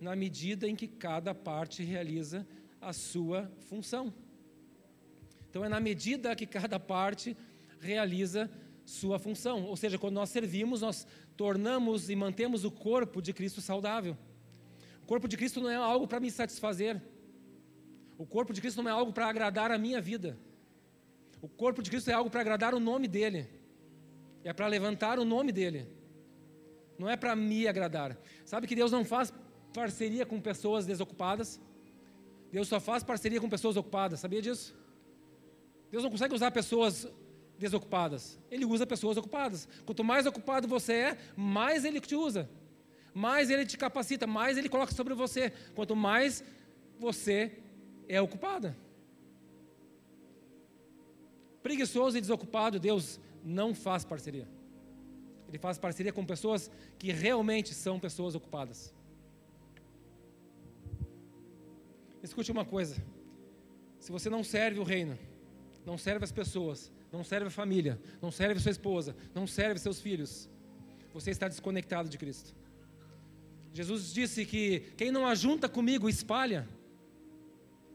na medida em que cada parte realiza a sua função. Então é na medida que cada parte realiza sua função. Ou seja, quando nós servimos, nós tornamos e mantemos o corpo de Cristo saudável. O corpo de Cristo não é algo para me satisfazer. O corpo de Cristo não é algo para agradar a minha vida. O corpo de Cristo é algo para agradar o nome dele. É para levantar o nome dele. Não é para me agradar. Sabe que Deus não faz parceria com pessoas desocupadas. Deus só faz parceria com pessoas ocupadas. Sabia disso? Deus não consegue usar pessoas desocupadas. Ele usa pessoas ocupadas. Quanto mais ocupado você é, mais Ele te usa. Mais Ele te capacita, mais Ele coloca sobre você. Quanto mais você é ocupada. Preguiçoso e desocupado, Deus não faz parceria. Ele faz parceria com pessoas que realmente são pessoas ocupadas. Escute uma coisa: se você não serve o reino, não serve as pessoas, não serve a família, não serve sua esposa, não serve seus filhos, você está desconectado de Cristo. Jesus disse que quem não ajunta comigo espalha.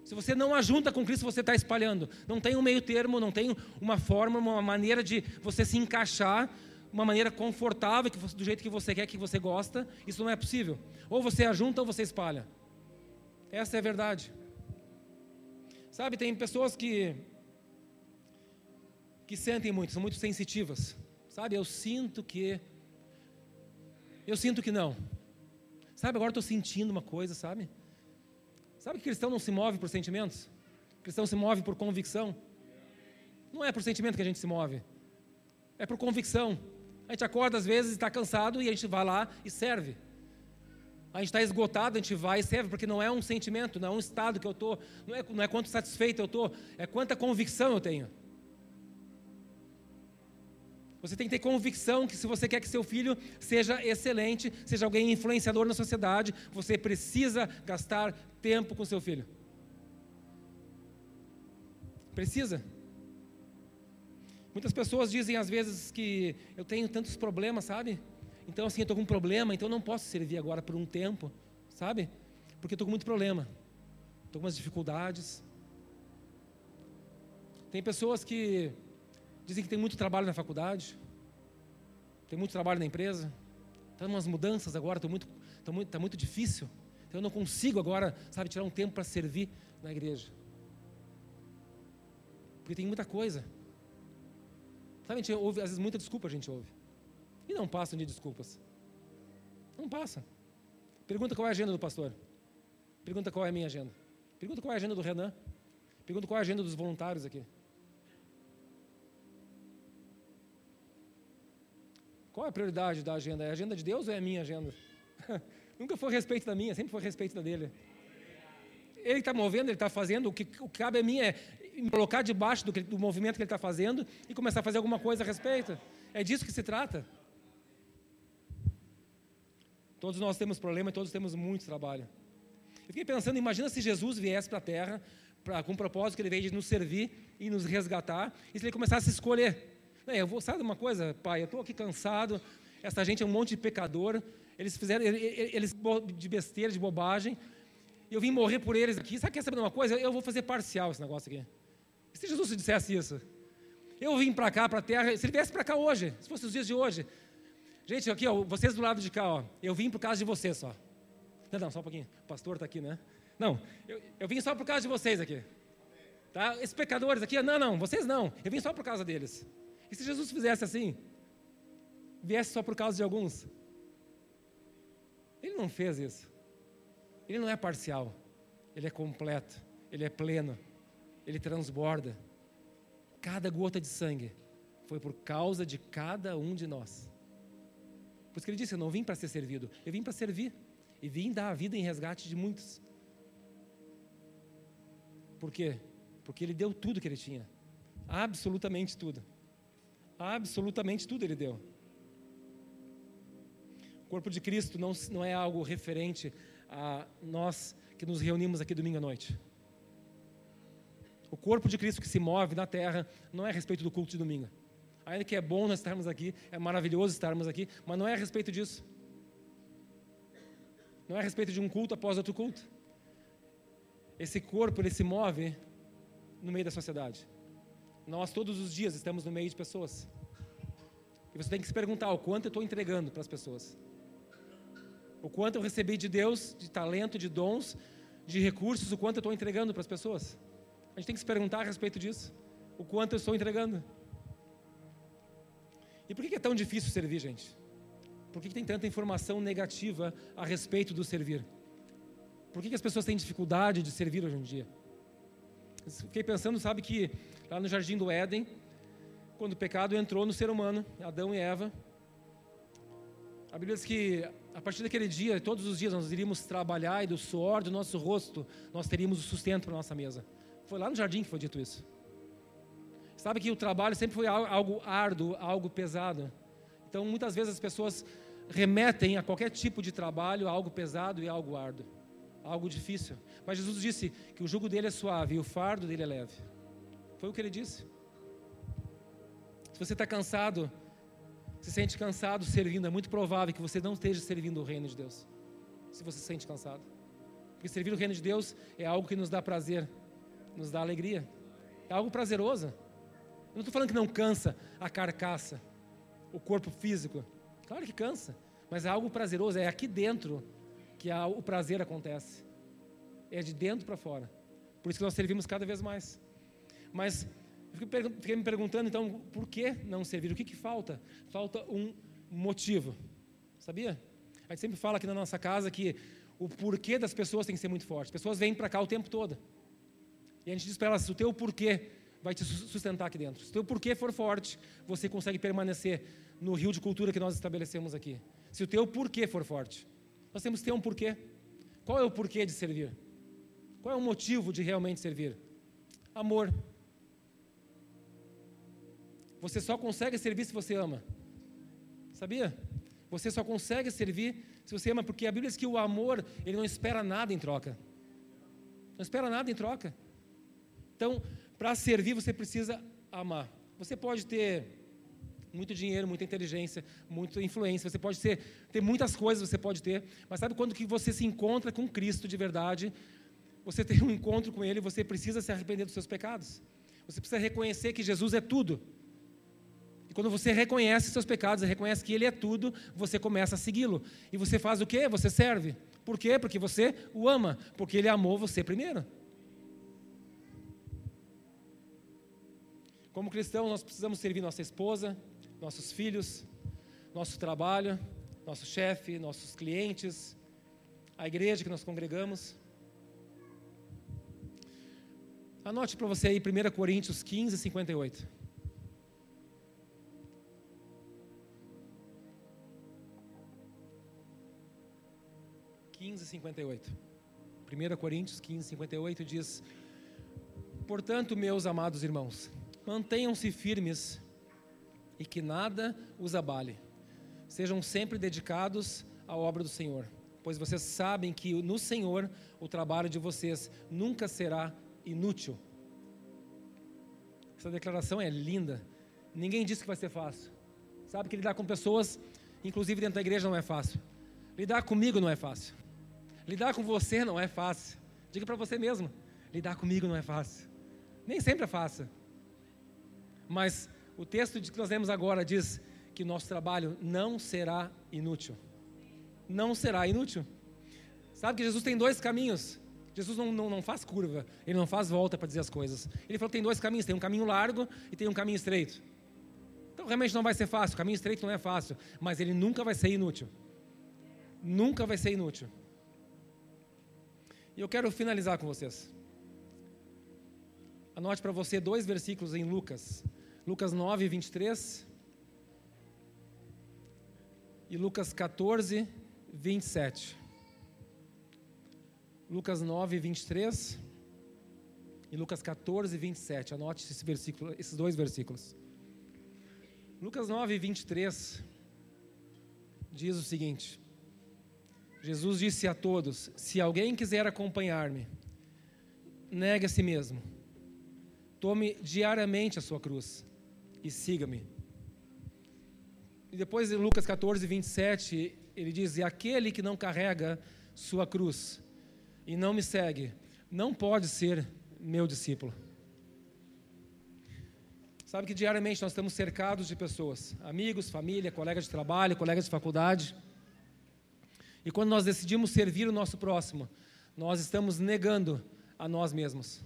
Se você não ajunta com Cristo, você está espalhando. Não tem um meio termo, não tem uma forma, uma maneira de você se encaixar, uma maneira confortável, do jeito que você quer, que você gosta. Isso não é possível. Ou você ajunta ou você espalha. Essa é a verdade. Sabe, tem pessoas que que sentem muito, são muito sensitivas. Sabe, eu sinto que. Eu sinto que não. Sabe, agora estou sentindo uma coisa, sabe? Sabe que cristão não se move por sentimentos? cristão se move por convicção. Não é por sentimento que a gente se move, é por convicção. A gente acorda às vezes está cansado e a gente vai lá e serve. A gente está esgotado, a gente vai e serve, porque não é um sentimento, não é um estado que eu estou, não é, não é quanto satisfeito eu estou, é quanta convicção eu tenho. Você tem que ter convicção que se você quer que seu filho seja excelente, seja alguém influenciador na sociedade, você precisa gastar tempo com seu filho. Precisa. Muitas pessoas dizem às vezes que eu tenho tantos problemas, sabe? Então assim, eu estou com um problema, então não posso servir agora por um tempo, sabe? Porque estou com muito problema. Estou com umas dificuldades. Tem pessoas que Dizem que tem muito trabalho na faculdade, tem muito trabalho na empresa, estão umas mudanças agora, está muito, tá muito, tá muito difícil. Então eu não consigo agora, sabe, tirar um tempo para servir na igreja. Porque tem muita coisa. Sabe, a gente ouve, às vezes muita desculpa a gente ouve. E não passam de desculpas. Não passa. Pergunta qual é a agenda do pastor. Pergunta qual é a minha agenda. Pergunta qual é a agenda do Renan. Pergunta qual é a agenda dos voluntários aqui. Qual é a prioridade da agenda? É a agenda de Deus ou é a minha agenda? Nunca foi respeito da minha, sempre foi respeito da dele. Ele está movendo, ele está fazendo, o que, o que cabe a mim é me colocar debaixo do, do movimento que ele está fazendo e começar a fazer alguma coisa a respeito. É disso que se trata. Todos nós temos problema e todos temos muito trabalho. Eu fiquei pensando, imagina se Jesus viesse para a Terra pra, com o propósito que ele veio de nos servir e nos resgatar, e se ele começasse a escolher eu vou, sabe uma coisa, pai? Eu estou aqui cansado, essa gente é um monte de pecador, eles fizeram eles de besteira, de bobagem, eu vim morrer por eles aqui. Sabe, quer saber de uma coisa? Eu vou fazer parcial esse negócio aqui. E se Jesus dissesse isso? Eu vim para cá, para a terra, se ele viesse para cá hoje, se fosse os dias de hoje. Gente, aqui, ó, vocês do lado de cá, ó, eu vim por causa de vocês só. Não, não, só um pouquinho. O pastor está aqui, né? Não, eu, eu vim só por causa de vocês aqui. Tá? Esses pecadores aqui, não, não, vocês não. Eu vim só por causa deles. E se Jesus fizesse assim? Viesse só por causa de alguns? Ele não fez isso. Ele não é parcial. Ele é completo. Ele é pleno. Ele transborda. Cada gota de sangue foi por causa de cada um de nós. Por isso que ele disse: Eu não vim para ser servido, eu vim para servir. E vim dar a vida em resgate de muitos. Por quê? Porque ele deu tudo que ele tinha. Absolutamente tudo. Absolutamente tudo ele deu. O corpo de Cristo não, não é algo referente a nós que nos reunimos aqui domingo à noite. O corpo de Cristo que se move na terra não é a respeito do culto de domingo. Ainda que é bom nós estarmos aqui, é maravilhoso estarmos aqui, mas não é a respeito disso. Não é a respeito de um culto após outro culto. Esse corpo, ele se move no meio da sociedade. Nós todos os dias estamos no meio de pessoas. E você tem que se perguntar o quanto eu estou entregando para as pessoas. O quanto eu recebi de Deus, de talento, de dons, de recursos, o quanto eu estou entregando para as pessoas. A gente tem que se perguntar a respeito disso. O quanto eu estou entregando. E por que é tão difícil servir, gente? Por que tem tanta informação negativa a respeito do servir? Por que as pessoas têm dificuldade de servir hoje em dia? Fiquei pensando, sabe que lá no jardim do Éden, quando o pecado entrou no ser humano, Adão e Eva, a Bíblia diz que a partir daquele dia, todos os dias nós iríamos trabalhar e do suor do nosso rosto nós teríamos o sustento para nossa mesa. Foi lá no jardim que foi dito isso. Sabe que o trabalho sempre foi algo árduo, algo pesado. Então muitas vezes as pessoas remetem a qualquer tipo de trabalho algo pesado e algo árduo algo difícil. Mas Jesus disse que o jugo dele é suave e o fardo dele é leve. Foi o que ele disse. Se você está cansado, se sente cansado servindo, é muito provável que você não esteja servindo o reino de Deus. Se você se sente cansado. Porque servir o reino de Deus é algo que nos dá prazer, nos dá alegria. É algo prazeroso. Eu não estou falando que não cansa a carcaça, o corpo físico. Claro que cansa, mas é algo prazeroso, é aqui dentro que o prazer acontece. É de dentro para fora. Por isso que nós servimos cada vez mais. Mas fiquei me perguntando, então, por que não servir? O que, que falta? Falta um motivo. Sabia? A gente sempre fala aqui na nossa casa que o porquê das pessoas tem que ser muito forte. As pessoas vêm para cá o tempo todo. E a gente diz para elas: o teu porquê vai te sustentar aqui dentro. Se o teu porquê for forte, você consegue permanecer no rio de cultura que nós estabelecemos aqui. Se o teu porquê for forte. Nós temos que ter um porquê. Qual é o porquê de servir? Qual é o motivo de realmente servir? Amor. Você só consegue servir se você ama. Sabia? Você só consegue servir se você ama, porque a Bíblia diz que o amor, ele não espera nada em troca. Não espera nada em troca. Então, para servir, você precisa amar. Você pode ter muito dinheiro, muita inteligência, muita influência, você pode ter, ter muitas coisas, você pode ter, mas sabe quando que você se encontra com Cristo de verdade? Você tem um encontro com Ele, você precisa se arrepender dos seus pecados. Você precisa reconhecer que Jesus é tudo. E quando você reconhece seus pecados, reconhece que Ele é tudo, você começa a segui-lo. E você faz o quê? Você serve. Por quê? Porque você o ama, porque Ele amou você primeiro. Como cristãos, nós precisamos servir nossa esposa, nossos filhos, nosso trabalho, nosso chefe, nossos clientes, a igreja que nós congregamos. Anote para você aí 1 Coríntios 15, 58. 15, 58. 1 Coríntios 15, 58 diz: Portanto, meus amados irmãos, mantenham-se firmes e que nada os abale. Sejam sempre dedicados à obra do Senhor, pois vocês sabem que no Senhor o trabalho de vocês nunca será inútil. Essa declaração é linda. Ninguém disse que vai ser fácil. Sabe que lidar com pessoas, inclusive dentro da igreja, não é fácil. Lidar comigo não é fácil. Lidar com você não é fácil. Diga para você mesmo: lidar comigo não é fácil. Nem sempre é fácil. Mas o texto que nós lemos agora diz que nosso trabalho não será inútil. Não será inútil. Sabe que Jesus tem dois caminhos. Jesus não, não, não faz curva, ele não faz volta para dizer as coisas. Ele falou que tem dois caminhos: tem um caminho largo e tem um caminho estreito. Então realmente não vai ser fácil. O caminho estreito não é fácil, mas ele nunca vai ser inútil. Nunca vai ser inútil. E eu quero finalizar com vocês. Anote para você dois versículos em Lucas. Lucas 9, 23. E Lucas 14, 27. Lucas 9, 23. E Lucas 14, 27. Anote esse versículo, esses dois versículos. Lucas 9, 23 diz o seguinte: Jesus disse a todos: Se alguém quiser acompanhar-me, negue a si mesmo, tome diariamente a sua cruz e siga-me. E depois em Lucas 14, 27, ele diz: E aquele que não carrega sua cruz e não me segue, não pode ser meu discípulo. Sabe que diariamente nós estamos cercados de pessoas, amigos, família, colegas de trabalho, colegas de faculdade e quando nós decidimos servir o nosso próximo, nós estamos negando a nós mesmos.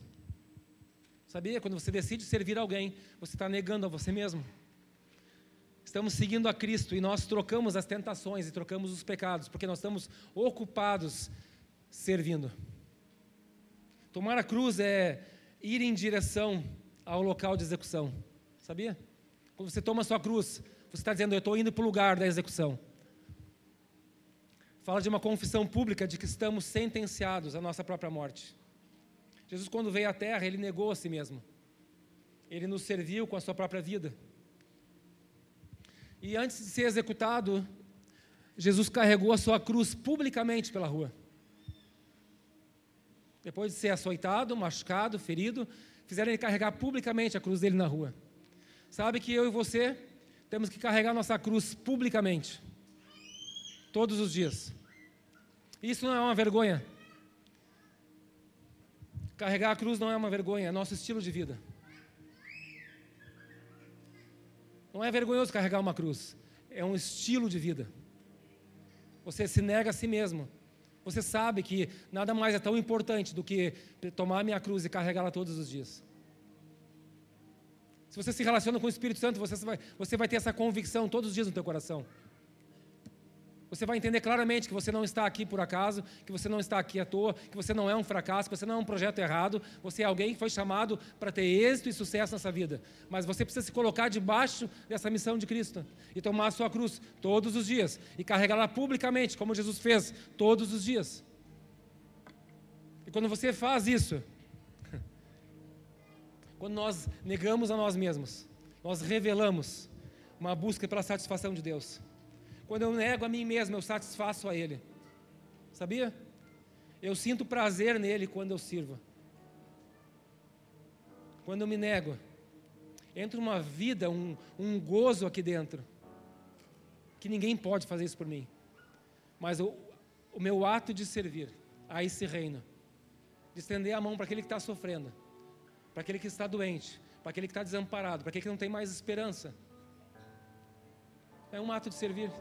Sabia? Quando você decide servir alguém, você está negando a você mesmo. Estamos seguindo a Cristo e nós trocamos as tentações e trocamos os pecados, porque nós estamos ocupados servindo. Tomar a cruz é ir em direção ao local de execução. Sabia? Quando você toma a sua cruz, você está dizendo, eu estou indo para o lugar da execução fala de uma confissão pública de que estamos sentenciados à nossa própria morte. Jesus, quando veio à terra, ele negou a si mesmo. Ele nos serviu com a sua própria vida. E antes de ser executado, Jesus carregou a sua cruz publicamente pela rua. Depois de ser açoitado, machucado, ferido, fizeram ele carregar publicamente a cruz dele na rua. Sabe que eu e você temos que carregar nossa cruz publicamente todos os dias. Isso não é uma vergonha. Carregar a cruz não é uma vergonha, é nosso estilo de vida. Não é vergonhoso carregar uma cruz, é um estilo de vida. Você se nega a si mesmo. Você sabe que nada mais é tão importante do que tomar a minha cruz e carregá-la todos os dias. Se você se relaciona com o Espírito Santo, você vai, você vai ter essa convicção todos os dias no teu coração. Você vai entender claramente que você não está aqui por acaso, que você não está aqui à toa, que você não é um fracasso, que você não é um projeto errado, você é alguém que foi chamado para ter êxito e sucesso nessa vida. Mas você precisa se colocar debaixo dessa missão de Cristo e tomar a sua cruz todos os dias e carregá-la publicamente, como Jesus fez todos os dias. E quando você faz isso, quando nós negamos a nós mesmos, nós revelamos uma busca pela satisfação de Deus. Quando eu nego a mim mesmo, eu satisfaço a Ele. Sabia? Eu sinto prazer nele quando eu sirvo. Quando eu me nego, entra uma vida, um, um gozo aqui dentro, que ninguém pode fazer isso por mim. Mas o, o meu ato de servir a esse reino, de estender a mão para aquele que está sofrendo, para aquele que está doente, para aquele que está desamparado, para aquele que não tem mais esperança, é um ato de servir.